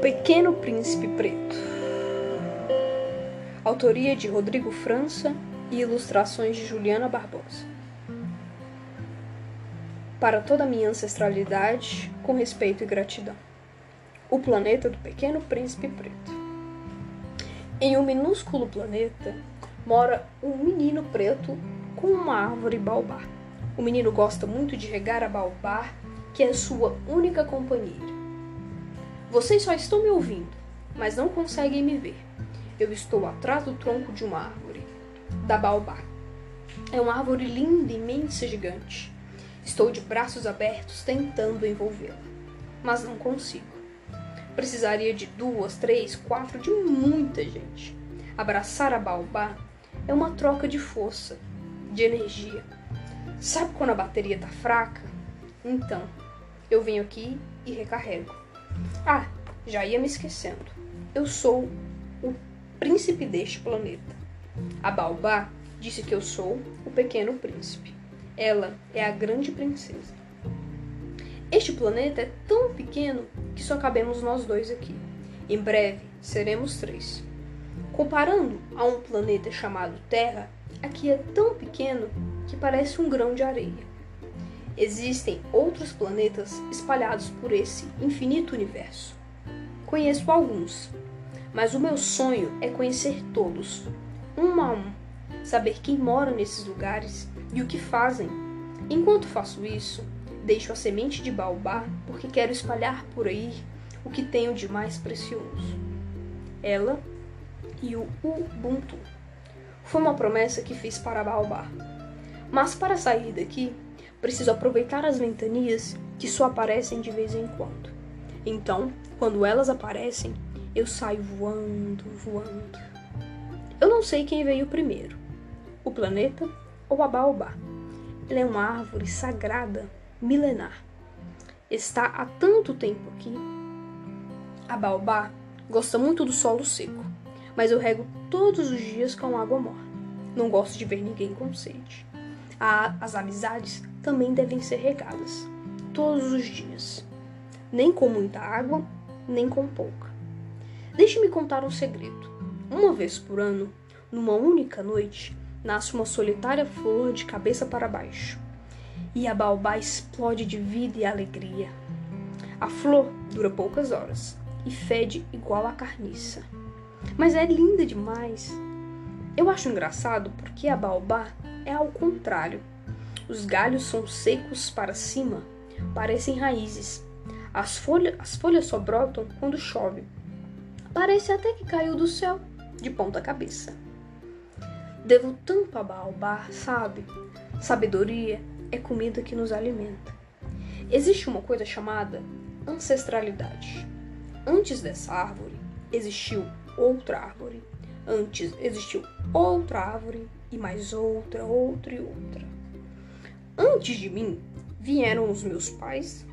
Pequeno Príncipe Preto. Autoria de Rodrigo França e ilustrações de Juliana Barbosa. Para toda a minha ancestralidade, com respeito e gratidão. O planeta do Pequeno Príncipe Preto. Em um minúsculo planeta mora um menino preto com uma árvore baobá. O menino gosta muito de regar a baobá, que é sua única companheira. Vocês só estão me ouvindo, mas não conseguem me ver. Eu estou atrás do tronco de uma árvore, da baobá. É uma árvore linda, imensa, gigante. Estou de braços abertos tentando envolvê-la, mas não consigo. Precisaria de duas, três, quatro, de muita gente. Abraçar a baobá é uma troca de força, de energia. Sabe quando a bateria tá fraca? Então, eu venho aqui e recarrego. Ah, já ia me esquecendo. Eu sou o príncipe deste planeta. A Baobá disse que eu sou o pequeno príncipe. Ela é a grande princesa. Este planeta é tão pequeno que só cabemos nós dois aqui. Em breve seremos três. Comparando a um planeta chamado Terra, aqui é tão pequeno que parece um grão de areia. Existem outros planetas espalhados por esse infinito universo. Conheço alguns, mas o meu sonho é conhecer todos, um a um, saber quem mora nesses lugares e o que fazem. Enquanto faço isso, deixo a semente de baobá porque quero espalhar por aí o que tenho de mais precioso. Ela e o Ubuntu. Foi uma promessa que fiz para Baobá. Mas para sair daqui, preciso aproveitar as ventanias que só aparecem de vez em quando. Então, quando elas aparecem, eu saio voando, voando. Eu não sei quem veio primeiro, o planeta ou a baobá. Ela é uma árvore sagrada, milenar. Está há tanto tempo aqui. A baobá gosta muito do solo seco, mas eu rego todos os dias com água morna. Não gosto de ver ninguém com sede. As amizades também devem ser regadas, todos os dias. Nem com muita água, nem com pouca. Deixe-me contar um segredo. Uma vez por ano, numa única noite, nasce uma solitária flor de cabeça para baixo. E a baobá explode de vida e alegria. A flor dura poucas horas e fede igual a carniça. Mas é linda demais. Eu acho engraçado porque a baobá é ao contrário. Os galhos são secos para cima, parecem raízes. As, folha, as folhas só brotam quando chove. Parece até que caiu do céu, de ponta cabeça. Devo tanto a baobá, sabe? Sabedoria é comida que nos alimenta. Existe uma coisa chamada ancestralidade. Antes dessa árvore, existiu outra árvore. Antes existiu outra árvore e mais outra, outra e outra. Antes de mim vieram os meus pais,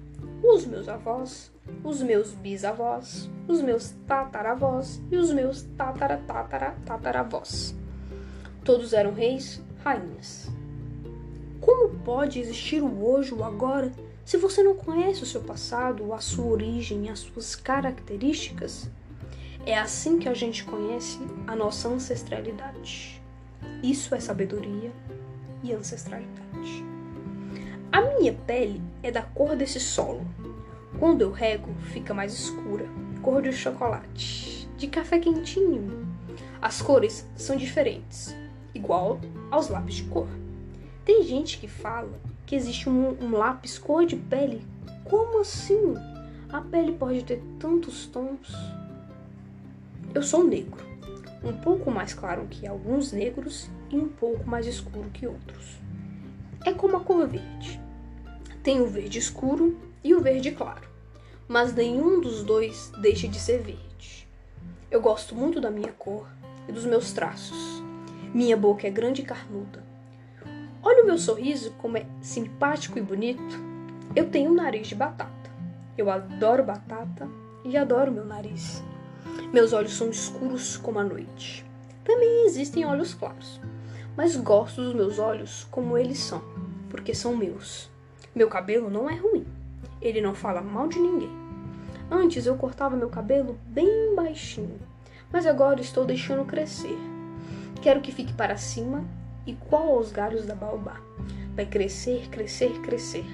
os meus avós, os meus bisavós, os meus tataravós e os meus tatara. Todos eram reis, rainhas. Como pode existir o hoje, o agora, se você não conhece o seu passado, a sua origem, as suas características? É assim que a gente conhece a nossa ancestralidade. Isso é sabedoria e ancestralidade. A minha pele é da cor desse solo. Quando eu rego, fica mais escura, cor de chocolate, de café quentinho. As cores são diferentes, igual aos lápis de cor. Tem gente que fala que existe um, um lápis cor de pele. Como assim? A pele pode ter tantos tons. Eu sou negro, um pouco mais claro que alguns negros e um pouco mais escuro que outros. É como a cor verde. Tem o verde escuro e o verde claro, mas nenhum dos dois deixa de ser verde. Eu gosto muito da minha cor e dos meus traços. Minha boca é grande e carnuda. Olha o meu sorriso como é simpático e bonito. Eu tenho um nariz de batata. Eu adoro batata e adoro meu nariz. Meus olhos são escuros como a noite. Também existem olhos claros, mas gosto dos meus olhos como eles são, porque são meus. Meu cabelo não é ruim. Ele não fala mal de ninguém. Antes eu cortava meu cabelo bem baixinho, mas agora estou deixando crescer. Quero que fique para cima, igual aos galhos da baobá. Vai crescer, crescer, crescer.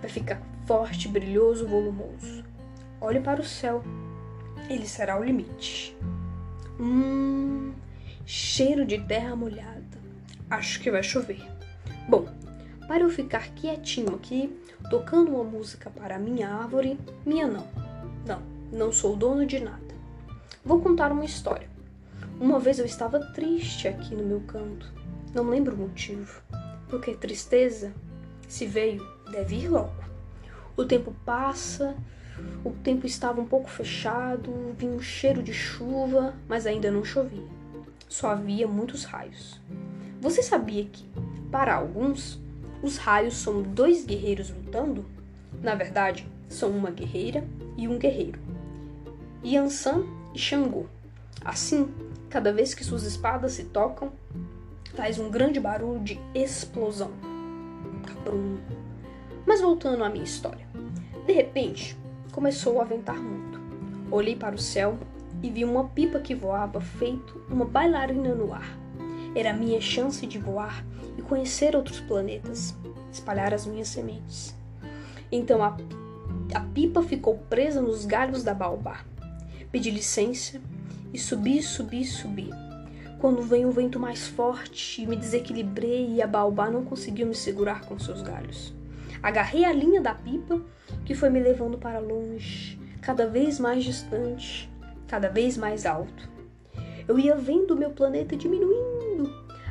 Vai ficar forte, brilhoso, volumoso. Olhe para o céu. Ele será o limite. Hum, cheiro de terra molhada. Acho que vai chover. Bom, para eu ficar quietinho aqui, tocando uma música para minha árvore, minha não. Não, não sou dono de nada. Vou contar uma história. Uma vez eu estava triste aqui no meu canto. Não lembro o motivo. Porque tristeza, se veio, deve ir logo. O tempo passa, o tempo estava um pouco fechado, vinha um cheiro de chuva, mas ainda não chovia. Só havia muitos raios. Você sabia que, para alguns, os raios são dois guerreiros lutando? Na verdade, são uma guerreira e um guerreiro. Yansan e Xangô. Assim, cada vez que suas espadas se tocam, faz um grande barulho de explosão. Cabrum. Mas voltando à minha história. De repente, começou a ventar muito. Olhei para o céu e vi uma pipa que voava feito uma bailarina no ar. Era minha chance de voar e conhecer outros planetas, espalhar as minhas sementes. Então a, a pipa ficou presa nos galhos da baobá. Pedi licença e subi, subi, subi. Quando veio um vento mais forte, me desequilibrei e a baobá não conseguiu me segurar com seus galhos. Agarrei a linha da pipa que foi me levando para longe, cada vez mais distante, cada vez mais alto. Eu ia vendo o meu planeta diminuindo,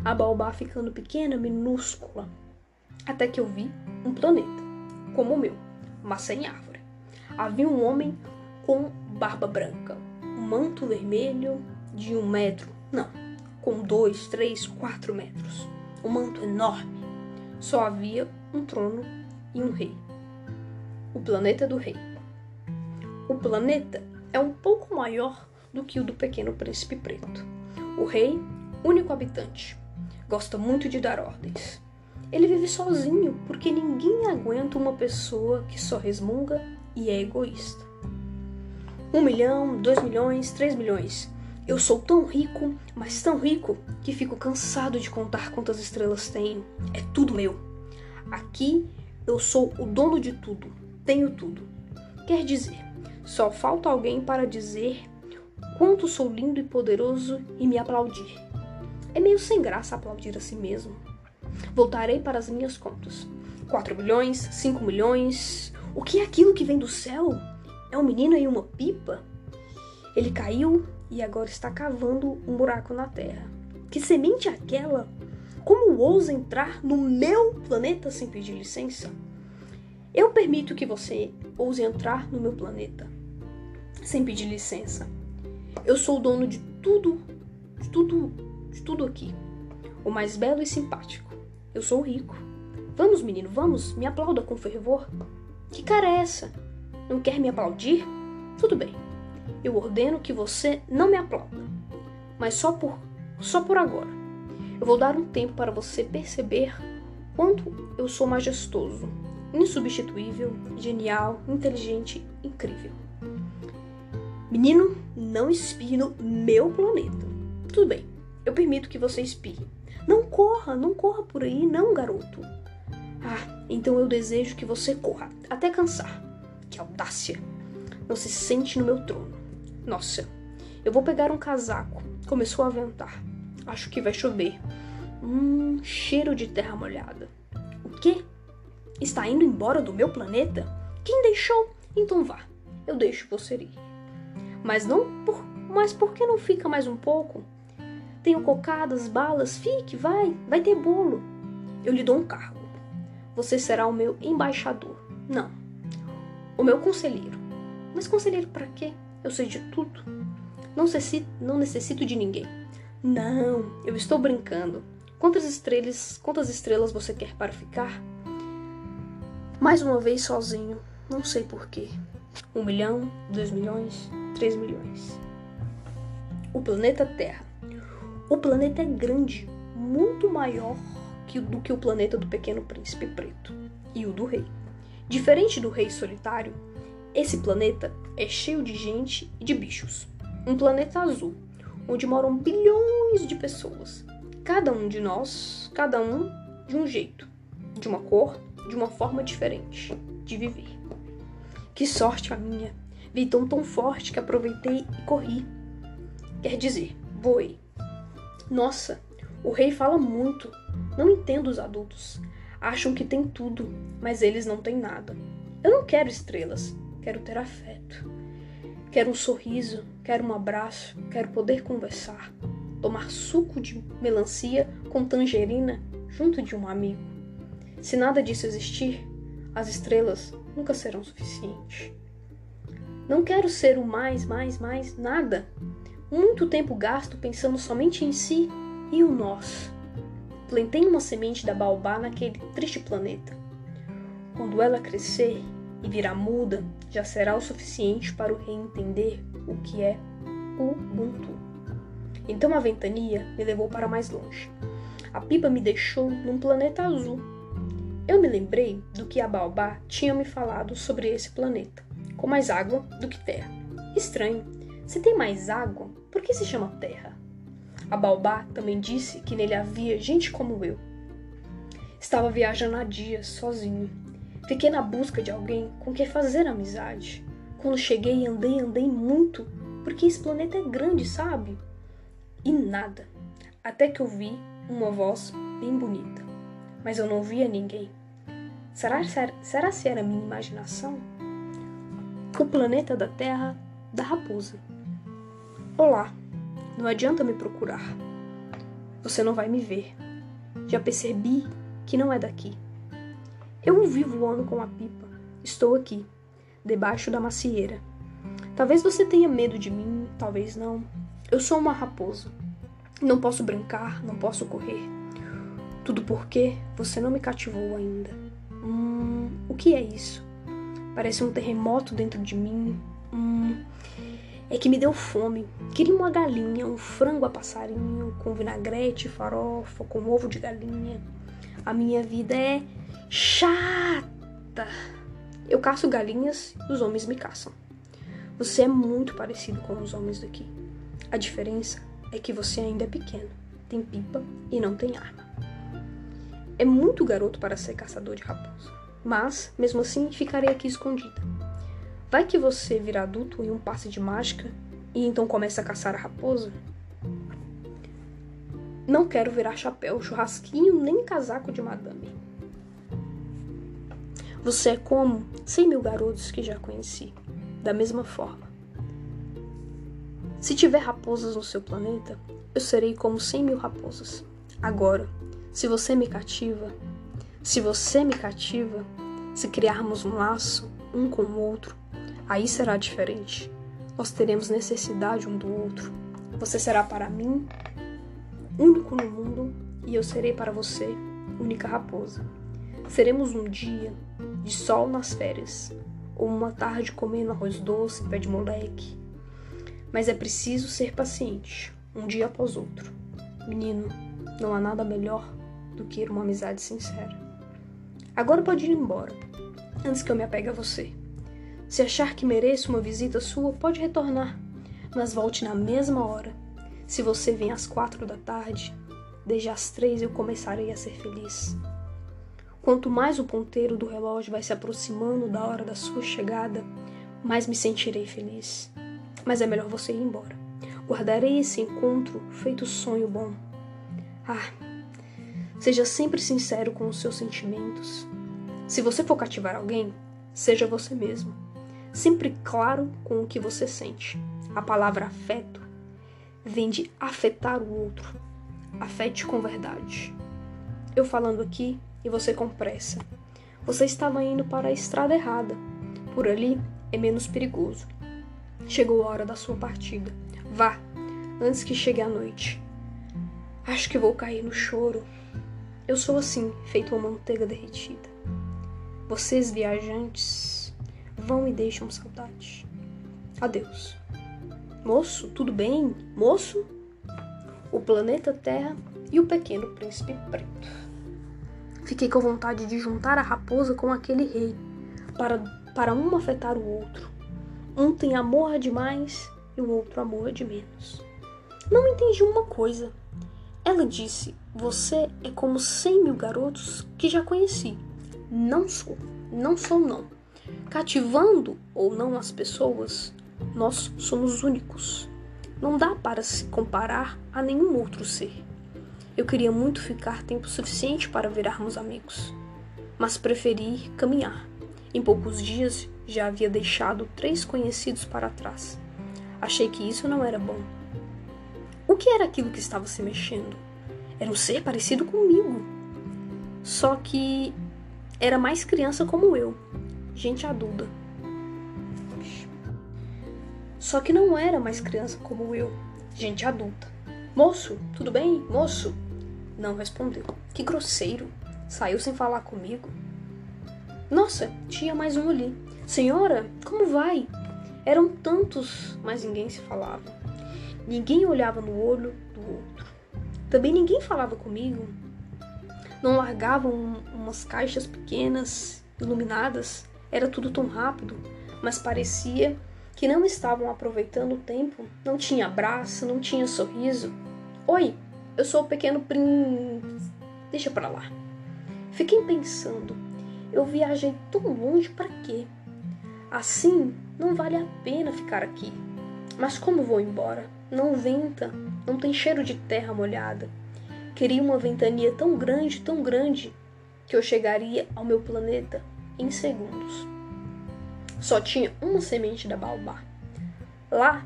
a baobá ficando pequena, minúscula, até que eu vi um planeta, como o meu, mas sem árvore. Havia um homem com barba branca, um manto vermelho de um metro, não, com dois, três, quatro metros. Um manto enorme. Só havia um trono e um rei. O planeta do rei. O planeta é um pouco maior do que o do pequeno príncipe preto. O rei, único habitante, gosta muito de dar ordens. Ele vive sozinho porque ninguém aguenta uma pessoa que só resmunga e é egoísta. Um milhão, dois milhões, três milhões. Eu sou tão rico, mas tão rico, que fico cansado de contar quantas estrelas tenho. É tudo meu. Aqui eu sou o dono de tudo, tenho tudo. Quer dizer, só falta alguém para dizer quanto sou lindo e poderoso e me aplaudir. É meio sem graça aplaudir a si mesmo. Voltarei para as minhas contas. 4 milhões, 5 milhões. O que é aquilo que vem do céu? É um menino e uma pipa? Ele caiu e agora está cavando um buraco na terra. Que semente é aquela? Como ousa entrar no meu planeta sem pedir licença? Eu permito que você ouse entrar no meu planeta sem pedir licença. Eu sou o dono de tudo, de tudo, de tudo aqui. O mais belo e simpático. Eu sou rico. Vamos, menino, vamos, me aplauda com fervor. Que cara é essa? Não quer me aplaudir? Tudo bem. Eu ordeno que você não me aplauda. Mas só por só por agora. Eu vou dar um tempo para você perceber quanto eu sou majestoso, insubstituível, genial, inteligente, incrível. Menino, não espie no meu planeta. Tudo bem, eu permito que você espie. Não corra, não corra por aí, não, garoto. Ah, então eu desejo que você corra até cansar. Que audácia! Não se sente no meu trono. Nossa, eu vou pegar um casaco. Começou a ventar. Acho que vai chover. Hum, cheiro de terra molhada. O quê? Está indo embora do meu planeta? Quem deixou? Então vá. Eu deixo você ir. Mas não por, mas por que não fica mais um pouco? Tenho cocadas, balas, fique, vai, vai ter bolo. Eu lhe dou um cargo. Você será o meu embaixador. Não. O meu conselheiro. Mas conselheiro para quê? Eu sei de tudo. Não necessito, não necessito de ninguém. Não, eu estou brincando. Quantas estrelas, quantas estrelas você quer para ficar? Mais uma vez sozinho, não sei porquê. Um milhão, dois milhões, três milhões. O planeta Terra. O planeta é grande, muito maior que, do que o planeta do Pequeno Príncipe Preto e o do Rei. Diferente do Rei Solitário, esse planeta é cheio de gente e de bichos. Um planeta azul, onde moram bilhões de pessoas. Cada um de nós, cada um de um jeito, de uma cor, de uma forma diferente de viver. Que sorte a minha! Vi tão tão forte que aproveitei e corri. Quer dizer, voei. Nossa, o rei fala muito. Não entendo os adultos. Acham que tem tudo, mas eles não têm nada. Eu não quero estrelas, quero ter afeto. Quero um sorriso, quero um abraço, quero poder conversar, tomar suco de melancia com tangerina junto de um amigo. Se nada disso existir, as estrelas nunca serão suficientes. Não quero ser o mais, mais, mais, nada. Muito tempo gasto pensando somente em si e o nosso. Plantei uma semente da baobá naquele triste planeta. Quando ela crescer e virar muda, já será o suficiente para o rei entender o que é Ubuntu. Então a ventania me levou para mais longe. A pipa me deixou num planeta azul. Eu me lembrei do que a Baobá tinha me falado sobre esse planeta, com mais água do que terra. Estranho, se tem mais água, por que se chama terra? A Baobá também disse que nele havia gente como eu. Estava viajando há dias, sozinho. Fiquei na busca de alguém com quem fazer amizade. Quando cheguei, andei, andei muito, porque esse planeta é grande, sabe? E nada. Até que eu vi uma voz bem bonita. Mas eu não via ninguém. Será, será, será se era minha imaginação? O planeta da Terra da raposa. Olá, não adianta me procurar. Você não vai me ver. Já percebi que não é daqui. Eu o vi voando com a pipa. Estou aqui, debaixo da macieira. Talvez você tenha medo de mim, talvez não. Eu sou uma raposa. Não posso brincar, não posso correr. Tudo porque você não me cativou ainda. Hum, o que é isso? Parece um terremoto dentro de mim. Hum, é que me deu fome. Queria uma galinha, um frango a passarinho, com vinagrete, farofa, com ovo de galinha. A minha vida é chata. Eu caço galinhas e os homens me caçam. Você é muito parecido com os homens daqui. A diferença é que você ainda é pequeno, tem pipa e não tem arma. É muito garoto para ser caçador de raposa, mas mesmo assim ficarei aqui escondida. Vai que você vira adulto em um passe de mágica e então começa a caçar a raposa? Não quero virar chapéu, churrasquinho nem casaco de madame. Você é como cem mil garotos que já conheci, da mesma forma. Se tiver raposas no seu planeta, eu serei como cem mil raposas. Agora, se você me cativa, se você me cativa, se criarmos um laço um com o outro, Aí será diferente. Nós teremos necessidade um do outro. Você será para mim único no mundo e eu serei para você única raposa. Seremos um dia de sol nas férias ou uma tarde comendo arroz doce, pé de moleque. Mas é preciso ser paciente, um dia após outro. Menino, não há nada melhor do que uma amizade sincera. Agora pode ir embora, antes que eu me apegue a você. Se achar que mereço uma visita sua, pode retornar, mas volte na mesma hora. Se você vem às quatro da tarde, desde as três eu começarei a ser feliz. Quanto mais o ponteiro do relógio vai se aproximando da hora da sua chegada, mais me sentirei feliz. Mas é melhor você ir embora. Guardarei esse encontro feito sonho bom. Ah, seja sempre sincero com os seus sentimentos. Se você for cativar alguém, seja você mesmo sempre claro com o que você sente. A palavra afeto vem de afetar o outro. Afete com verdade. Eu falando aqui e você com pressa. Você estava indo para a estrada errada. Por ali é menos perigoso. Chegou a hora da sua partida. Vá, antes que chegue a noite. Acho que vou cair no choro. Eu sou assim, feito uma manteiga derretida. Vocês viajantes vão e deixam saudade. Adeus. Moço, tudo bem? Moço? O planeta Terra e o pequeno príncipe preto. Fiquei com vontade de juntar a raposa com aquele rei, para, para um afetar o outro. Um tem amor demais e o outro amor de menos. Não entendi uma coisa. Ela disse: Você é como cem mil garotos que já conheci. Não sou, não sou, não. Cativando ou não as pessoas, nós somos únicos. Não dá para se comparar a nenhum outro ser. Eu queria muito ficar tempo suficiente para virarmos amigos, mas preferi caminhar. Em poucos dias já havia deixado três conhecidos para trás. Achei que isso não era bom. O que era aquilo que estava se mexendo? Era um ser parecido comigo. Só que era mais criança como eu, gente adulta. Só que não era mais criança como eu, gente adulta. Moço, tudo bem? Moço? Não respondeu. Que grosseiro. Saiu sem falar comigo. Nossa, tinha mais um ali. Senhora, como vai? Eram tantos, mas ninguém se falava. Ninguém olhava no olho do outro. Também ninguém falava comigo. Não largavam umas caixas pequenas, iluminadas. Era tudo tão rápido, mas parecia que não estavam aproveitando o tempo. Não tinha abraço, não tinha sorriso. Oi, eu sou o pequeno príncipe. Deixa pra lá. Fiquei pensando. Eu viajei tão longe para quê? Assim, não vale a pena ficar aqui. Mas como vou embora? Não venta, não tem cheiro de terra molhada. Queria uma ventania tão grande, tão grande, que eu chegaria ao meu planeta em segundos. Só tinha uma semente da baobá. Lá,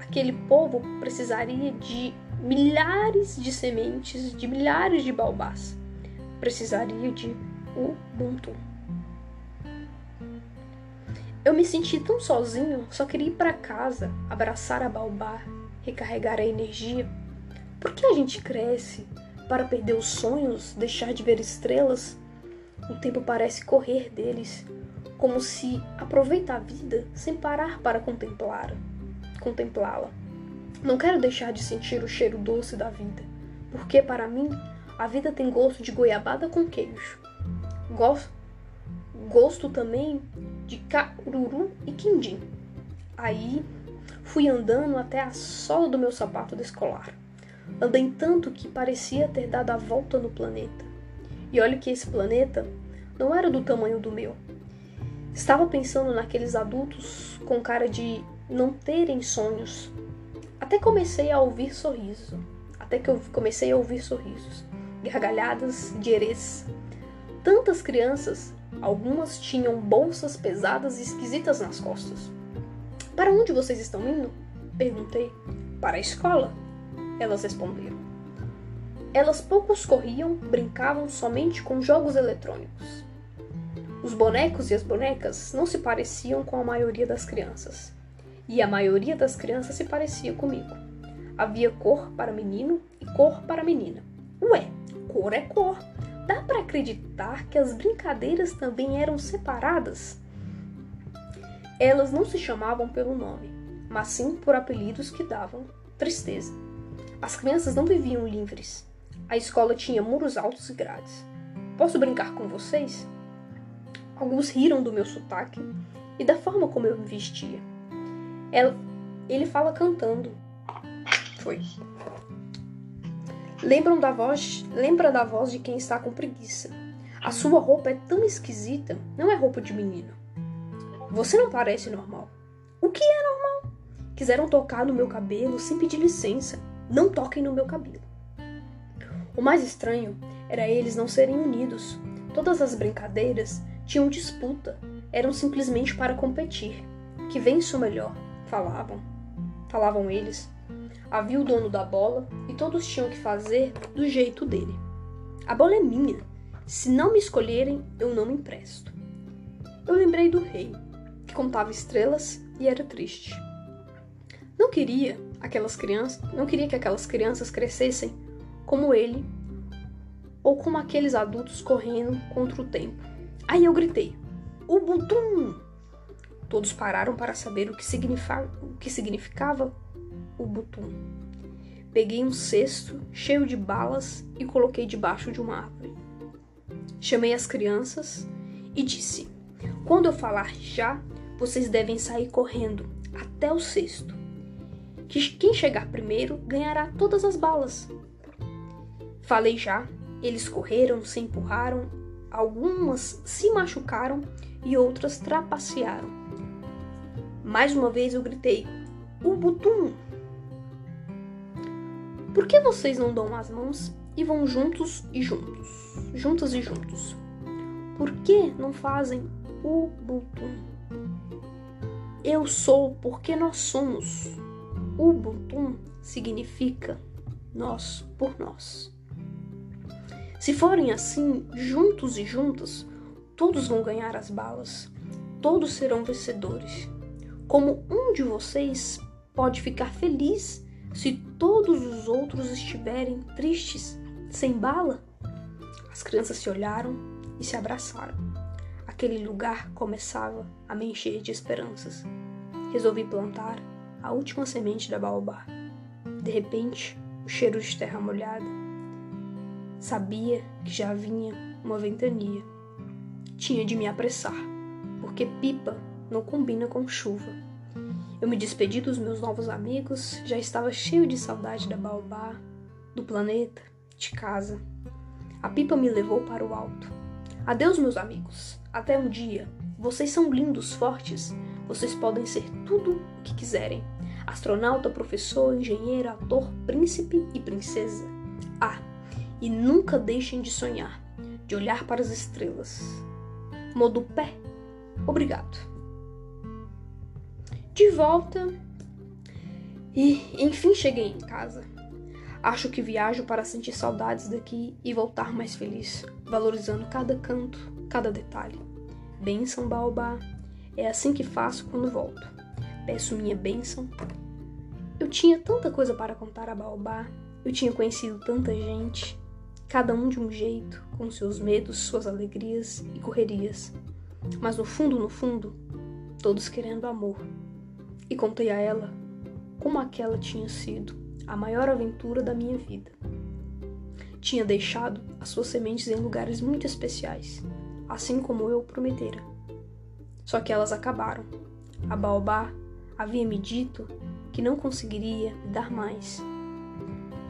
aquele povo precisaria de milhares de sementes, de milhares de baobás. Precisaria de Ubuntu. Eu me senti tão sozinho, só queria ir para casa, abraçar a baobá, recarregar a energia. Por que a gente cresce para perder os sonhos, deixar de ver estrelas? O tempo parece correr deles, como se aproveita a vida sem parar para contemplá-la. Contemplá-la. Não quero deixar de sentir o cheiro doce da vida, porque para mim a vida tem gosto de goiabada com queijo. Gosto, gosto também de caruru e quindim. Aí fui andando até a sola do meu sapato de escolar. Andei tanto que parecia ter dado a volta no planeta. E olha que esse planeta não era do tamanho do meu. Estava pensando naqueles adultos com cara de não terem sonhos. Até comecei a ouvir sorrisos. Até que eu comecei a ouvir sorrisos, gargalhadas de herês. Tantas crianças Algumas tinham bolsas pesadas e esquisitas nas costas. Para onde vocês estão indo? Perguntei. Para a escola. Elas responderam. Elas poucos corriam, brincavam somente com jogos eletrônicos. Os bonecos e as bonecas não se pareciam com a maioria das crianças. E a maioria das crianças se parecia comigo. Havia cor para menino e cor para menina. Ué, cor é cor. Dá para acreditar que as brincadeiras também eram separadas? Elas não se chamavam pelo nome, mas sim por apelidos que davam tristeza. As crianças não viviam livres. A escola tinha muros altos e grades. Posso brincar com vocês? Alguns riram do meu sotaque e da forma como eu me vestia. Ela, ele fala cantando. Foi. Lembram da voz, lembra da voz de quem está com preguiça. A sua roupa é tão esquisita, não é roupa de menino. Você não parece normal. O que é normal? Quiseram tocar no meu cabelo sem pedir licença. Não toquem no meu cabelo. O mais estranho era eles não serem unidos. Todas as brincadeiras tinham disputa, eram simplesmente para competir. Que vence o melhor, falavam. Falavam eles. Havia o dono da bola e todos tinham que fazer do jeito dele. A bola é minha. Se não me escolherem, eu não me empresto. Eu lembrei do rei, que contava estrelas e era triste. Não queria aquelas crianças, não queria que aquelas crianças crescessem como ele ou como aqueles adultos correndo contra o tempo. Aí eu gritei: Ubuntu! Todos pararam para saber o que, significa, o que significava. Peguei um cesto cheio de balas e coloquei debaixo de uma árvore. Chamei as crianças e disse: Quando eu falar já, vocês devem sair correndo até o cesto. Que quem chegar primeiro ganhará todas as balas. Falei já, eles correram, se empurraram, algumas se machucaram e outras trapacearam. Mais uma vez eu gritei: Ubutum! Por que vocês não dão as mãos e vão juntos e juntos? Juntas e juntos. Por que não fazem Ubutum? Eu sou porque nós somos. Ubuntu significa nós por nós. Se forem assim, juntos e juntas, todos vão ganhar as balas, todos serão vencedores. Como um de vocês pode ficar feliz se todos os outros estiverem tristes, sem bala? As crianças se olharam e se abraçaram. Aquele lugar começava a me encher de esperanças. Resolvi plantar a última semente da baobá. De repente, o cheiro de terra molhada. Sabia que já vinha uma ventania. Tinha de me apressar, porque pipa não combina com chuva. Eu me despedi dos meus novos amigos, já estava cheio de saudade da baobá, do planeta, de casa. A pipa me levou para o alto. Adeus, meus amigos. Até um dia. Vocês são lindos, fortes. Vocês podem ser tudo o que quiserem: astronauta, professor, engenheiro, ator, príncipe e princesa. E nunca deixem de sonhar, de olhar para as estrelas. Modo pé. Obrigado. De volta. E enfim cheguei em casa. Acho que viajo para sentir saudades daqui e voltar mais feliz, valorizando cada canto, cada detalhe. Benção, Baobá. É assim que faço quando volto. Peço minha bênção. Eu tinha tanta coisa para contar a Baobá. Eu tinha conhecido tanta gente, cada um de um jeito, com seus medos, suas alegrias e correrias. Mas no fundo, no fundo, todos querendo amor. E contei a ela como aquela tinha sido a maior aventura da minha vida. Tinha deixado as suas sementes em lugares muito especiais assim como eu prometera. Só que elas acabaram. A Baobá havia me dito que não conseguiria dar mais.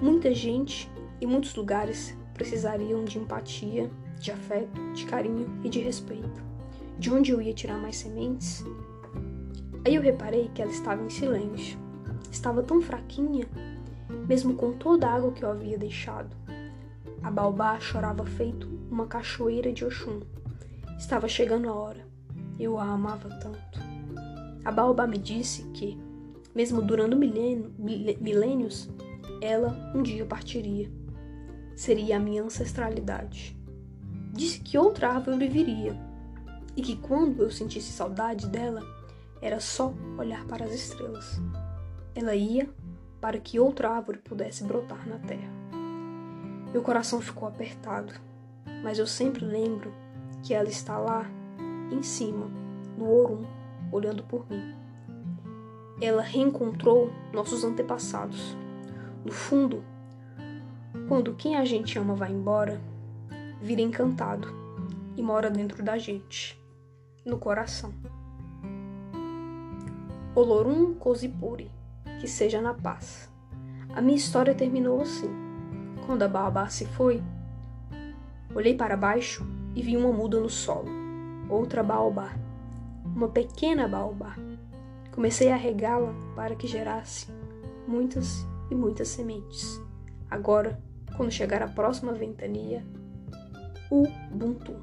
Muita gente e muitos lugares precisariam de empatia, de afeto, de carinho e de respeito. De onde eu ia tirar mais sementes? Aí eu reparei que ela estava em silêncio. Estava tão fraquinha, mesmo com toda a água que eu havia deixado. A baobá chorava feito uma cachoeira de Oxum. Estava chegando a hora. Eu a amava tanto. A Baobá me disse que, mesmo durando milênio, milênios, ela um dia partiria. Seria a minha ancestralidade. Disse que outra árvore viria e que quando eu sentisse saudade dela, era só olhar para as estrelas. Ela ia para que outra árvore pudesse brotar na terra. Meu coração ficou apertado, mas eu sempre lembro que ela está lá, em cima, no Orum, olhando por mim. Ela reencontrou nossos antepassados. No fundo, quando quem a gente ama vai embora, vira encantado e mora dentro da gente, no coração. Olorum Cosipuri, que seja na paz. A minha história terminou assim. Quando a Baobá se foi, olhei para baixo e vi uma muda no solo, outra baobá, uma pequena baobá. Comecei a regá-la para que gerasse muitas e muitas sementes. Agora, quando chegar a próxima ventania, Ubuntu.